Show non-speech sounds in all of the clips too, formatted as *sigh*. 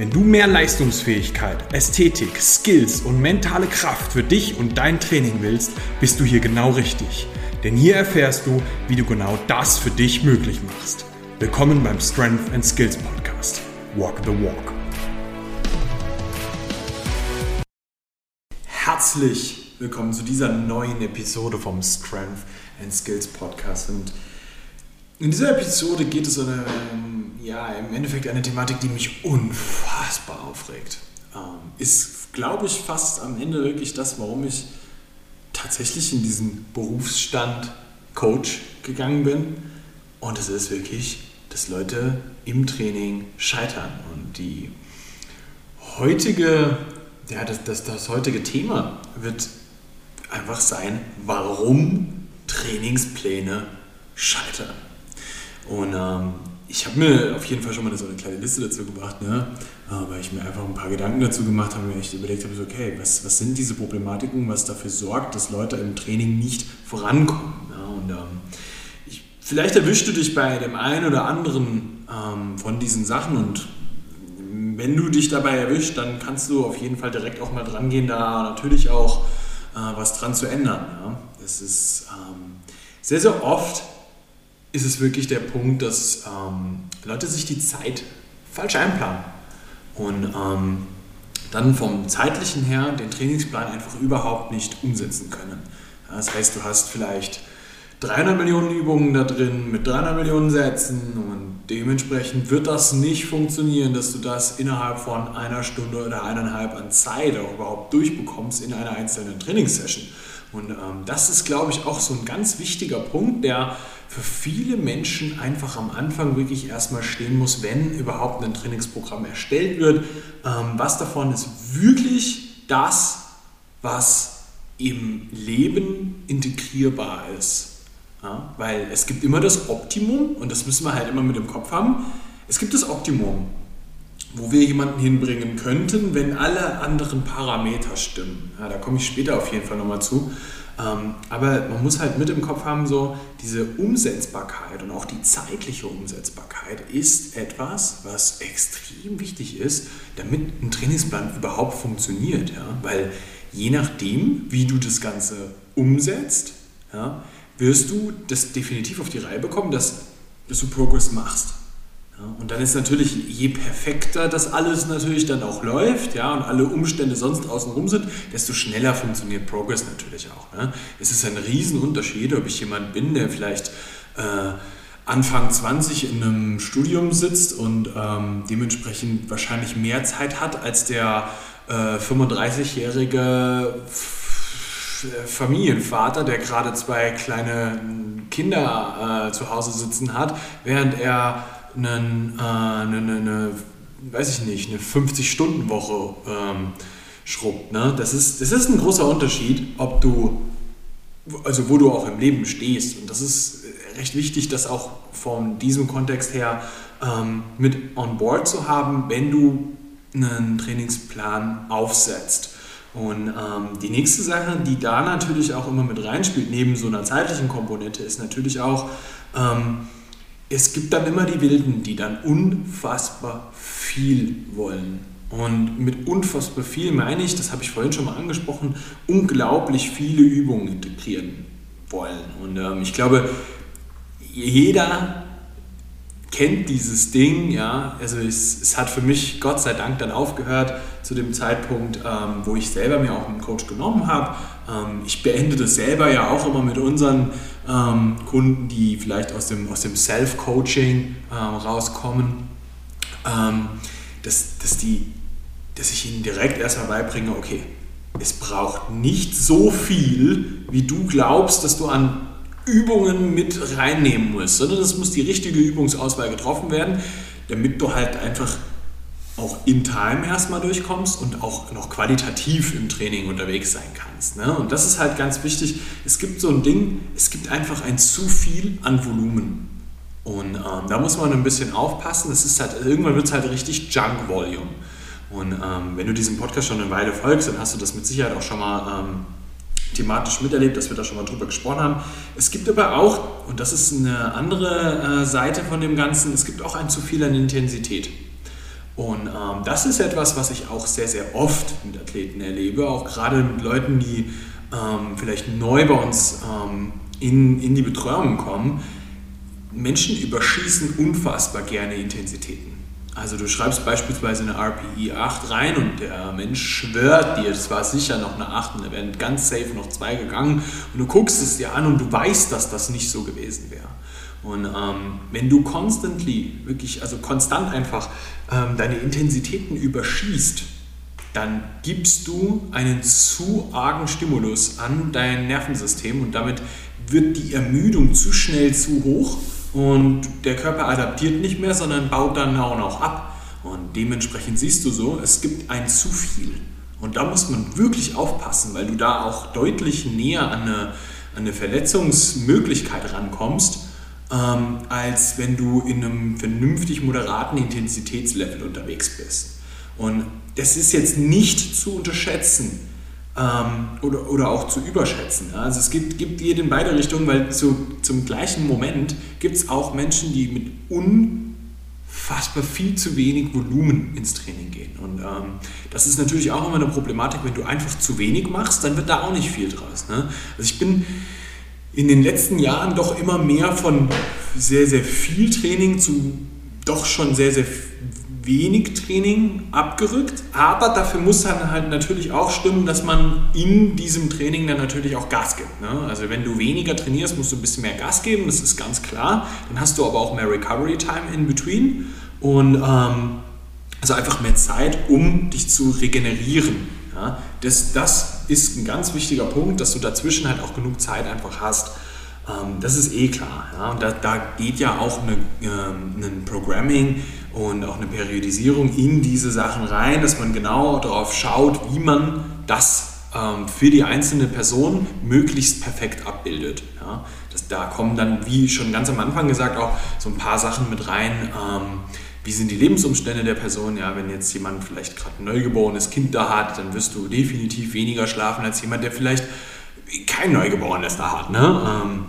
Wenn du mehr Leistungsfähigkeit, Ästhetik, Skills und mentale Kraft für dich und dein Training willst, bist du hier genau richtig. Denn hier erfährst du, wie du genau das für dich möglich machst. Willkommen beim Strength and Skills Podcast. Walk the Walk. Herzlich willkommen zu dieser neuen Episode vom Strength and Skills Podcast. Und in dieser Episode geht es um eine, ja, im Endeffekt eine Thematik, die mich unfassbar aufregt. Ähm, ist, glaube ich, fast am Ende wirklich das, warum ich tatsächlich in diesen Berufsstand Coach gegangen bin. Und es ist wirklich, dass Leute im Training scheitern. Und die heutige, ja, das, das, das heutige Thema wird einfach sein, warum Trainingspläne scheitern. Und ähm, ich habe mir auf jeden Fall schon mal so eine kleine Liste dazu gemacht, ne? Äh, weil ich mir einfach ein paar Gedanken dazu gemacht habe, mir echt überlegt habe, okay, was, was sind diese Problematiken, was dafür sorgt, dass Leute im Training nicht vorankommen. Ja? Und ähm, ich, vielleicht erwischst du dich bei dem einen oder anderen ähm, von diesen Sachen und wenn du dich dabei erwischt, dann kannst du auf jeden Fall direkt auch mal dran gehen, da natürlich auch äh, was dran zu ändern. Ja? Das ist ähm, sehr, sehr oft ist es wirklich der Punkt, dass ähm, Leute sich die Zeit falsch einplanen und ähm, dann vom zeitlichen her den Trainingsplan einfach überhaupt nicht umsetzen können. Das heißt, du hast vielleicht 300 Millionen Übungen da drin mit 300 Millionen Sätzen und dementsprechend wird das nicht funktionieren, dass du das innerhalb von einer Stunde oder eineinhalb an Zeit auch überhaupt durchbekommst in einer einzelnen Trainingssession. Und ähm, das ist, glaube ich, auch so ein ganz wichtiger Punkt, der für viele Menschen einfach am Anfang wirklich erstmal stehen muss, wenn überhaupt ein Trainingsprogramm erstellt wird. Ähm, was davon ist wirklich das, was im Leben integrierbar ist. Weil es gibt immer das Optimum und das müssen wir halt immer mit im Kopf haben. Es gibt das Optimum, wo wir jemanden hinbringen könnten, wenn alle anderen Parameter stimmen. Da komme ich später auf jeden Fall nochmal zu. Ähm, aber man muss halt mit im Kopf haben, so diese Umsetzbarkeit und auch die zeitliche Umsetzbarkeit ist etwas, was extrem wichtig ist, damit ein Trainingsplan überhaupt funktioniert. Ja? Weil je nachdem, wie du das Ganze umsetzt, ja, wirst du das definitiv auf die Reihe bekommen, dass, dass du Progress machst. Und dann ist natürlich, je perfekter das alles natürlich dann auch läuft, ja, und alle Umstände sonst außenrum sind, desto schneller funktioniert Progress natürlich auch. Ne? Es ist ein Riesenunterschied, ob ich jemand bin, der vielleicht äh, Anfang 20 in einem Studium sitzt und ähm, dementsprechend wahrscheinlich mehr Zeit hat als der äh, 35-jährige Familienvater, der gerade zwei kleine Kinder äh, zu Hause sitzen hat, während er einen, äh, eine, eine, weiß ich nicht, eine 50-Stunden-Woche ähm, schrubbt. Ne? Das, ist, das ist ein großer Unterschied, ob du, also wo du auch im Leben stehst. Und das ist recht wichtig, das auch von diesem Kontext her ähm, mit on board zu haben, wenn du einen Trainingsplan aufsetzt. Und ähm, die nächste Sache, die da natürlich auch immer mit reinspielt, neben so einer zeitlichen Komponente, ist natürlich auch, ähm, es gibt dann immer die Wilden, die dann unfassbar viel wollen. Und mit unfassbar viel meine ich, das habe ich vorhin schon mal angesprochen, unglaublich viele Übungen integrieren wollen. Und ähm, ich glaube, jeder kennt dieses Ding, ja, also es, es, hat für mich Gott sei Dank dann aufgehört zu dem Zeitpunkt, ähm, wo ich selber mir auch einen Coach genommen habe. Ähm, ich beende das selber ja auch immer mit unseren ähm, Kunden, die vielleicht aus dem, aus dem Self-Coaching ähm, rauskommen, ähm, dass, dass, die, dass ich ihnen direkt erstmal beibringe, okay, es braucht nicht so viel, wie du glaubst, dass du an Übungen mit reinnehmen musst, sondern es muss die richtige Übungsauswahl getroffen werden, damit du halt einfach auch in Time erstmal durchkommst und auch noch qualitativ im Training unterwegs sein kannst. Ne? Und das ist halt ganz wichtig. Es gibt so ein Ding, es gibt einfach ein zu viel an Volumen. Und ähm, da muss man ein bisschen aufpassen. Das ist halt, irgendwann wird es halt richtig Junk Volume. Und ähm, wenn du diesem Podcast schon eine Weile folgst, dann hast du das mit Sicherheit auch schon mal ähm, thematisch miterlebt, dass wir da schon mal drüber gesprochen haben. Es gibt aber auch, und das ist eine andere äh, Seite von dem Ganzen, es gibt auch ein zu viel an Intensität. Und ähm, das ist etwas, was ich auch sehr, sehr oft mit Athleten erlebe, auch gerade mit Leuten, die ähm, vielleicht neu bei uns ähm, in, in die Betreuung kommen. Menschen überschießen unfassbar gerne Intensitäten. Also du schreibst beispielsweise eine RPE 8 rein und der Mensch schwört dir, es war sicher noch eine 8 und da wären ganz safe noch zwei gegangen und du guckst es dir an und du weißt, dass das nicht so gewesen wäre. Und ähm, wenn du constantly, wirklich, also konstant einfach ähm, deine Intensitäten überschießt, dann gibst du einen zu argen Stimulus an dein Nervensystem und damit wird die Ermüdung zu schnell zu hoch und der Körper adaptiert nicht mehr, sondern baut dann auch noch ab. Und dementsprechend siehst du so, es gibt ein zu viel. Und da muss man wirklich aufpassen, weil du da auch deutlich näher an eine, an eine Verletzungsmöglichkeit rankommst, ähm, als wenn du in einem vernünftig moderaten Intensitätslevel unterwegs bist. Und das ist jetzt nicht zu unterschätzen ähm, oder, oder auch zu überschätzen. Also es gibt, gibt jede in beide Richtungen, weil zu, zum gleichen Moment gibt es auch Menschen, die mit unfassbar viel zu wenig Volumen ins Training gehen. Und ähm, das ist natürlich auch immer eine Problematik, wenn du einfach zu wenig machst, dann wird da auch nicht viel draus. Ne? Also ich bin in den letzten Jahren doch immer mehr von sehr, sehr viel Training zu doch schon sehr, sehr wenig Training abgerückt, aber dafür muss dann halt natürlich auch stimmen, dass man in diesem Training dann natürlich auch Gas gibt. Ne? Also wenn du weniger trainierst, musst du ein bisschen mehr Gas geben, das ist ganz klar. Dann hast du aber auch mehr Recovery Time in between und ähm, also einfach mehr Zeit, um dich zu regenerieren. Ja? Das, das ist ein ganz wichtiger Punkt, dass du dazwischen halt auch genug Zeit einfach hast. Ähm, das ist eh klar. Ja? Und da, da geht ja auch eine, ähm, ein Programming und auch eine Periodisierung in diese Sachen rein, dass man genau darauf schaut, wie man das ähm, für die einzelne Person möglichst perfekt abbildet. Ja? Das, da kommen dann, wie schon ganz am Anfang gesagt, auch so ein paar Sachen mit rein. Ähm, wie sind die Lebensumstände der Person? Ja, wenn jetzt jemand vielleicht gerade ein neugeborenes Kind da hat, dann wirst du definitiv weniger schlafen als jemand, der vielleicht kein Neugeborenes da hat. Ne? Ähm,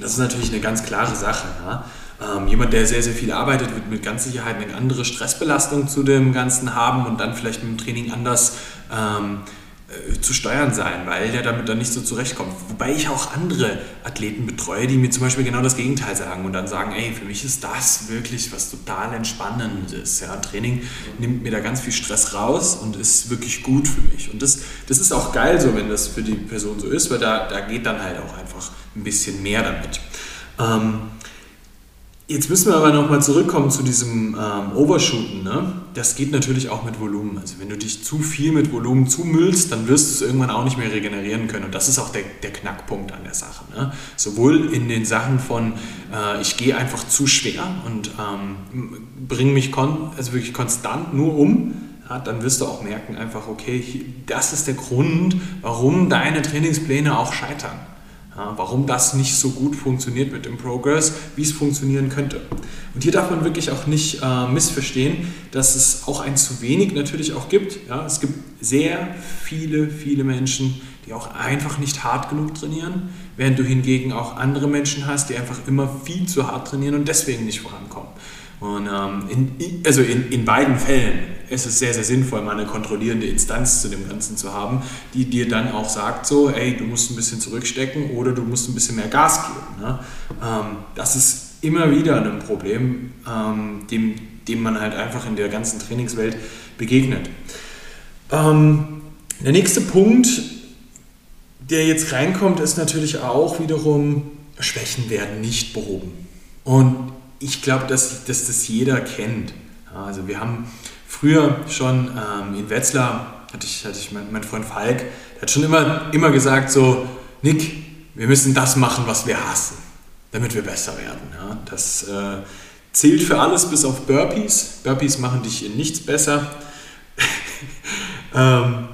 das ist natürlich eine ganz klare Sache. Ja? Ähm, jemand, der sehr, sehr viel arbeitet, wird mit ganz Sicherheit eine andere Stressbelastung zu dem Ganzen haben und dann vielleicht mit dem Training anders ähm, äh, zu steuern sein, weil der damit dann nicht so zurechtkommt. Wobei ich auch andere Athleten betreue, die mir zum Beispiel genau das Gegenteil sagen und dann sagen, ey, für mich ist das wirklich was total Entspannendes. Ja, Training nimmt mir da ganz viel Stress raus und ist wirklich gut für mich. Und das, das ist auch geil so, wenn das für die Person so ist, weil da, da geht dann halt auch einfach ein bisschen mehr damit. Ähm, Jetzt müssen wir aber nochmal zurückkommen zu diesem ähm, Overshooten. Ne? Das geht natürlich auch mit Volumen. Also wenn du dich zu viel mit Volumen zumüllst, dann wirst du es irgendwann auch nicht mehr regenerieren können. Und das ist auch der, der Knackpunkt an der Sache. Ne? Sowohl in den Sachen von, äh, ich gehe einfach zu schwer und ähm, bringe mich also wirklich konstant nur um, ja, dann wirst du auch merken einfach, okay, das ist der Grund, warum deine Trainingspläne auch scheitern. Ja, warum das nicht so gut funktioniert mit dem Progress, wie es funktionieren könnte. Und hier darf man wirklich auch nicht äh, missverstehen, dass es auch ein zu wenig natürlich auch gibt. Ja, es gibt sehr viele, viele Menschen, die auch einfach nicht hart genug trainieren, während du hingegen auch andere Menschen hast, die einfach immer viel zu hart trainieren und deswegen nicht vorankommen. Und ähm, in, also in, in beiden Fällen ist es sehr, sehr sinnvoll, mal eine kontrollierende Instanz zu dem Ganzen zu haben, die dir dann auch sagt, so, ey, du musst ein bisschen zurückstecken oder du musst ein bisschen mehr Gas geben. Ne? Ähm, das ist immer wieder ein Problem, ähm, dem, dem man halt einfach in der ganzen Trainingswelt begegnet. Ähm, der nächste Punkt, der jetzt reinkommt, ist natürlich auch wiederum, Schwächen werden nicht behoben. Und ich glaube, dass, dass das jeder kennt. Also wir haben früher schon ähm, in Wetzlar, hatte ich, hatte ich mein, mein Freund Falk, der hat schon immer, immer gesagt so, Nick, wir müssen das machen, was wir hassen, damit wir besser werden. Ja? Das äh, zählt für alles bis auf Burpees. Burpees machen dich in nichts besser. *laughs* ähm,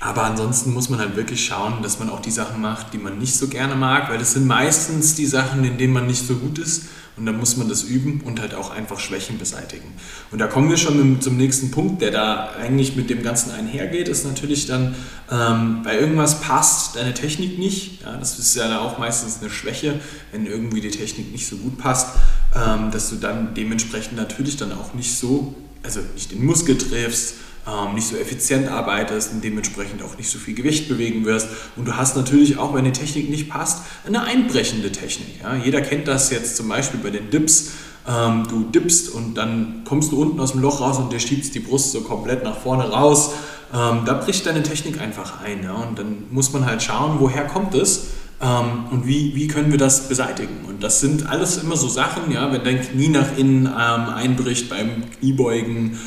aber ansonsten muss man halt wirklich schauen, dass man auch die Sachen macht, die man nicht so gerne mag, weil das sind meistens die Sachen, in denen man nicht so gut ist. Und dann muss man das üben und halt auch einfach Schwächen beseitigen. Und da kommen wir schon zum nächsten Punkt, der da eigentlich mit dem Ganzen einhergeht, ist natürlich dann, ähm, bei irgendwas passt deine Technik nicht. Ja, das ist ja auch meistens eine Schwäche, wenn irgendwie die Technik nicht so gut passt, ähm, dass du dann dementsprechend natürlich dann auch nicht so, also nicht den Muskel triffst, ähm, nicht so effizient arbeitest und dementsprechend auch nicht so viel Gewicht bewegen wirst. Und du hast natürlich auch, wenn die Technik nicht passt, eine einbrechende Technik. Ja? Jeder kennt das jetzt zum Beispiel bei den Dips. Ähm, du dippst und dann kommst du unten aus dem Loch raus und dir schiebst die Brust so komplett nach vorne raus. Ähm, da bricht deine Technik einfach ein. Ja? Und dann muss man halt schauen, woher kommt es ähm, und wie, wie können wir das beseitigen. Und das sind alles immer so Sachen, ja, wenn dein Knie nach innen ähm, einbricht beim Kniebeugen,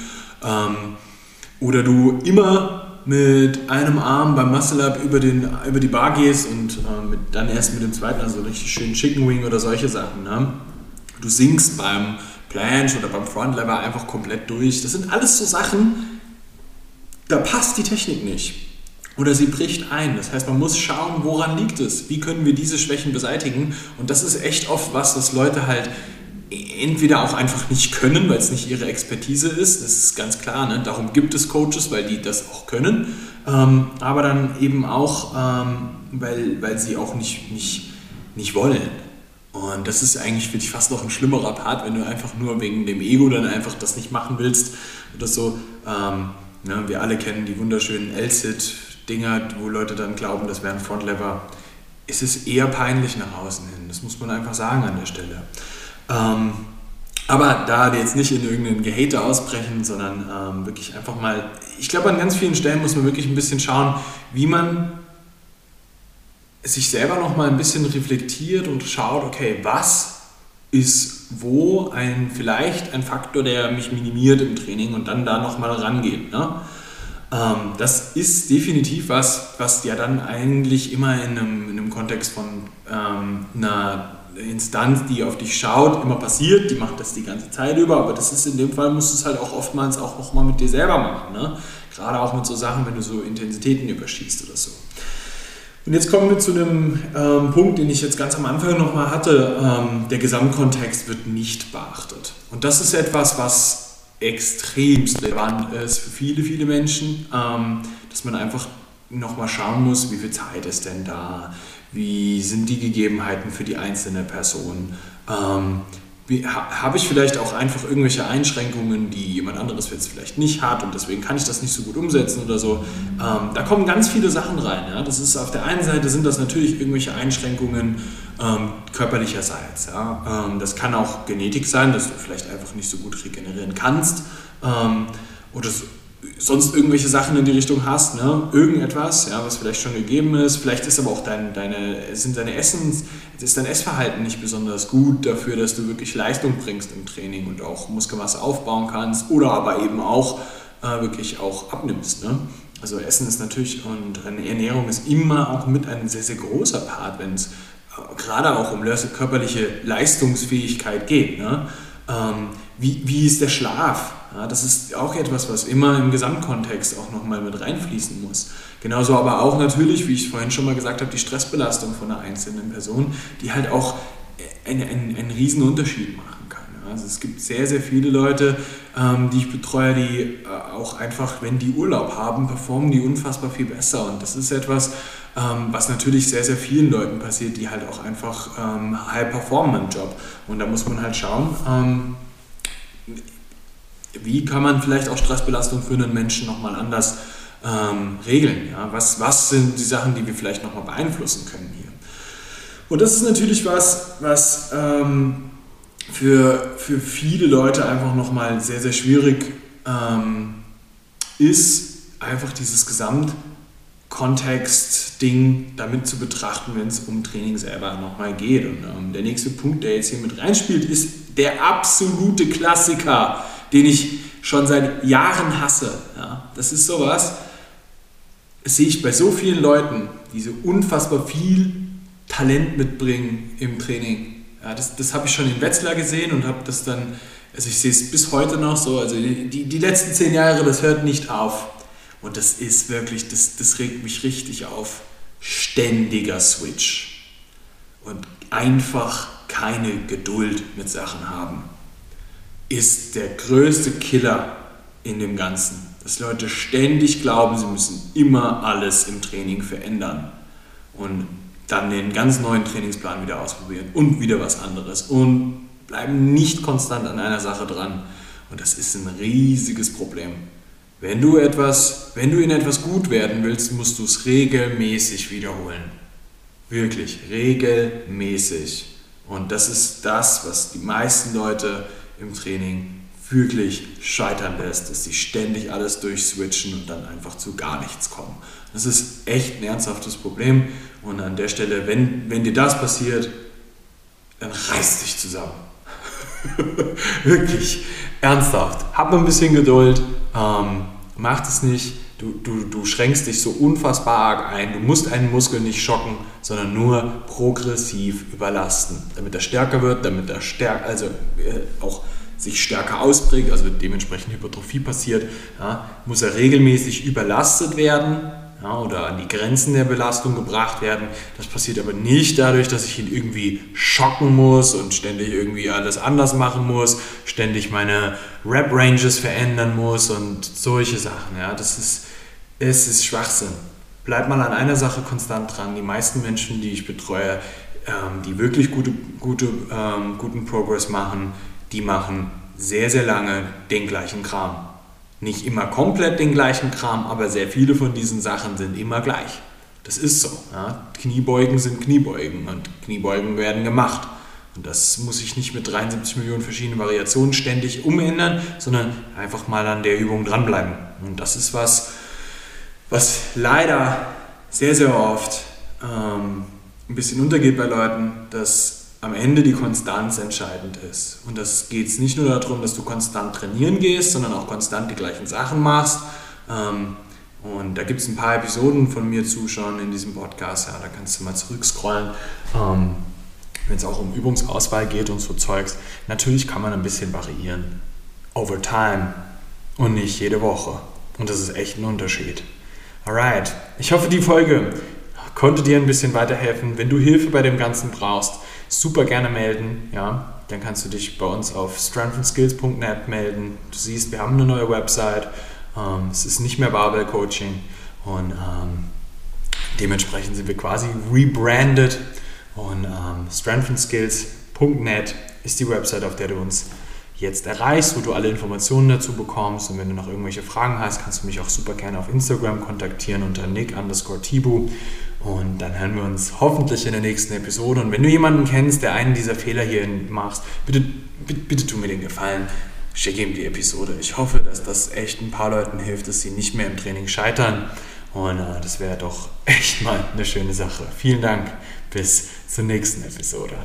ähm, oder du immer mit einem Arm beim Muscle Up über, den, über die Bar gehst und äh, mit, dann erst mit dem zweiten, also richtig schön Chicken Wing oder solche Sachen. Ne? Du sinkst beim Planche oder beim Front Lever einfach komplett durch. Das sind alles so Sachen, da passt die Technik nicht. Oder sie bricht ein. Das heißt, man muss schauen, woran liegt es? Wie können wir diese Schwächen beseitigen? Und das ist echt oft was, das Leute halt entweder auch einfach nicht können, weil es nicht ihre Expertise ist, das ist ganz klar, ne? darum gibt es Coaches, weil die das auch können, ähm, aber dann eben auch, ähm, weil, weil sie auch nicht, nicht, nicht wollen. Und das ist eigentlich für dich fast noch ein schlimmerer Part, wenn du einfach nur wegen dem Ego dann einfach das nicht machen willst oder so. Ähm, ne? Wir alle kennen die wunderschönen L-Sit-Dinger, wo Leute dann glauben, das wären Frontlever. Es ist eher peinlich nach außen hin, das muss man einfach sagen an der Stelle. Ähm, aber da jetzt nicht in irgendeinen Gehate ausbrechen, sondern ähm, wirklich einfach mal, ich glaube, an ganz vielen Stellen muss man wirklich ein bisschen schauen, wie man sich selber noch mal ein bisschen reflektiert und schaut, okay, was ist wo ein vielleicht ein Faktor, der mich minimiert im Training und dann da noch mal rangeht. Ne? Ähm, das ist definitiv was, was ja dann eigentlich immer in einem, in einem Kontext von ähm, einer Instanz, die auf dich schaut, immer passiert, die macht das die ganze Zeit über, aber das ist in dem Fall, musst du es halt auch oftmals auch noch mal mit dir selber machen. Ne? Gerade auch mit so Sachen, wenn du so Intensitäten überschießt oder so. Und jetzt kommen wir zu einem ähm, Punkt, den ich jetzt ganz am Anfang nochmal hatte. Ähm, der Gesamtkontext wird nicht beachtet. Und das ist etwas, was extremst relevant ist für viele, viele Menschen, ähm, dass man einfach nochmal schauen muss, wie viel Zeit ist denn da, wie sind die Gegebenheiten für die einzelne Person. Ähm, habe ich vielleicht auch einfach irgendwelche Einschränkungen, die jemand anderes jetzt vielleicht nicht hat und deswegen kann ich das nicht so gut umsetzen oder so. Ähm, da kommen ganz viele Sachen rein. Ja? Das ist auf der einen Seite sind das natürlich irgendwelche Einschränkungen ähm, körperlicherseits. Ja? Ähm, das kann auch Genetik sein, dass du vielleicht einfach nicht so gut regenerieren kannst ähm, oder so sonst irgendwelche Sachen in die Richtung hast, ne? irgendetwas, ja, was vielleicht schon gegeben ist, vielleicht ist aber auch dein, deine, sind deine Essens, ist dein Essverhalten nicht besonders gut dafür, dass du wirklich Leistung bringst im Training und auch Muskelmasse aufbauen kannst oder aber eben auch äh, wirklich auch abnimmst. Ne? Also Essen ist natürlich und Ernährung ist immer auch mit ein sehr, sehr großer Part, wenn es äh, gerade auch um körperliche Leistungsfähigkeit geht. Ne? Ähm, wie, wie ist der Schlaf? Ja, das ist auch etwas, was immer im Gesamtkontext auch nochmal mit reinfließen muss. Genauso aber auch natürlich, wie ich vorhin schon mal gesagt habe, die Stressbelastung von einer einzelnen Person, die halt auch einen, einen, einen riesen Unterschied machen kann. Also es gibt sehr, sehr viele Leute, ähm, die ich betreue, die äh, auch einfach, wenn die Urlaub haben, performen die unfassbar viel besser. Und das ist etwas, ähm, was natürlich sehr, sehr vielen Leuten passiert, die halt auch einfach ähm, high performen im Job. Und da muss man halt schauen, ähm, wie kann man vielleicht auch Stressbelastung für einen Menschen nochmal anders ähm, regeln? Ja? Was, was sind die Sachen, die wir vielleicht nochmal beeinflussen können hier? Und das ist natürlich was, was ähm, für, für viele Leute einfach nochmal sehr, sehr schwierig ähm, ist, einfach dieses Gesamtkontext-Ding damit zu betrachten, wenn es um Training selber nochmal geht. Und ähm, der nächste Punkt, der jetzt hier mit reinspielt, ist der absolute Klassiker, den ich schon seit Jahren hasse. Ja, das ist sowas, das sehe ich bei so vielen Leuten, die so unfassbar viel Talent mitbringen im Training. Ja, das, das habe ich schon in Wetzlar gesehen und habe das dann, also ich sehe es bis heute noch so, also die, die letzten zehn Jahre, das hört nicht auf. Und das ist wirklich, das, das regt mich richtig auf. Ständiger Switch. Und einfach keine Geduld mit Sachen haben. Ist der größte Killer in dem Ganzen. Dass Leute ständig glauben, sie müssen immer alles im Training verändern. Und dann den ganz neuen Trainingsplan wieder ausprobieren und wieder was anderes und bleiben nicht konstant an einer Sache dran. Und das ist ein riesiges Problem. Wenn du etwas, wenn du in etwas gut werden willst, musst du es regelmäßig wiederholen. Wirklich, regelmäßig. Und das ist das, was die meisten Leute im Training wirklich scheitern lässt, dass sie ständig alles durchswitchen und dann einfach zu gar nichts kommen. Das ist echt ein ernsthaftes Problem und an der Stelle, wenn, wenn dir das passiert, dann reiß dich zusammen. *laughs* wirklich, ernsthaft. Hab ein bisschen Geduld, ähm, mach es nicht. Du, du, du schränkst dich so unfassbar arg ein. Du musst einen Muskel nicht schocken, sondern nur progressiv überlasten, damit er stärker wird, damit er stärker, also äh, auch sich stärker ausprägt, also dementsprechend Hypertrophie passiert, ja, muss er regelmäßig überlastet werden ja, oder an die Grenzen der Belastung gebracht werden. Das passiert aber nicht dadurch, dass ich ihn irgendwie schocken muss und ständig irgendwie alles anders machen muss, ständig meine Rap-Ranges verändern muss und solche Sachen. Ja, das ist, es ist Schwachsinn. Bleib mal an einer Sache konstant dran. Die meisten Menschen, die ich betreue, ähm, die wirklich gute, gute, ähm, guten Progress machen, die machen sehr, sehr lange den gleichen Kram. Nicht immer komplett den gleichen Kram, aber sehr viele von diesen Sachen sind immer gleich. Das ist so. Ja? Kniebeugen sind Kniebeugen und Kniebeugen werden gemacht. Und das muss ich nicht mit 73 Millionen verschiedenen Variationen ständig umändern, sondern einfach mal an der Übung dranbleiben. Und das ist was, was leider sehr, sehr oft ähm, ein bisschen untergeht bei Leuten, dass am Ende die Konstanz entscheidend ist. Und das geht es nicht nur darum, dass du konstant trainieren gehst, sondern auch konstant die gleichen Sachen machst. Ähm, und da gibt es ein paar Episoden von mir zuschauen in diesem Podcast. Ja, da kannst du mal zurückscrollen. Ähm, Wenn es auch um Übungsauswahl geht und so Zeugs. Natürlich kann man ein bisschen variieren. Over time und nicht jede Woche. Und das ist echt ein Unterschied. Alright, ich hoffe, die Folge konnte dir ein bisschen weiterhelfen. Wenn du Hilfe bei dem Ganzen brauchst, super gerne melden. Ja? Dann kannst du dich bei uns auf strengthandskills.net melden. Du siehst, wir haben eine neue Website. Ähm, es ist nicht mehr Barbell Coaching und ähm, dementsprechend sind wir quasi rebranded. Und ähm, strengthandskills.net ist die Website, auf der du uns jetzt erreichst, wo du alle Informationen dazu bekommst. Und wenn du noch irgendwelche Fragen hast, kannst du mich auch super gerne auf Instagram kontaktieren unter nick underscore tibu. Und dann hören wir uns hoffentlich in der nächsten Episode. Und wenn du jemanden kennst, der einen dieser Fehler hier macht, bitte, bitte, bitte tu mir den Gefallen, schick ihm die Episode. Ich hoffe, dass das echt ein paar Leuten hilft, dass sie nicht mehr im Training scheitern. Und äh, das wäre doch echt mal eine schöne Sache. Vielen Dank. Bis zur nächsten Episode.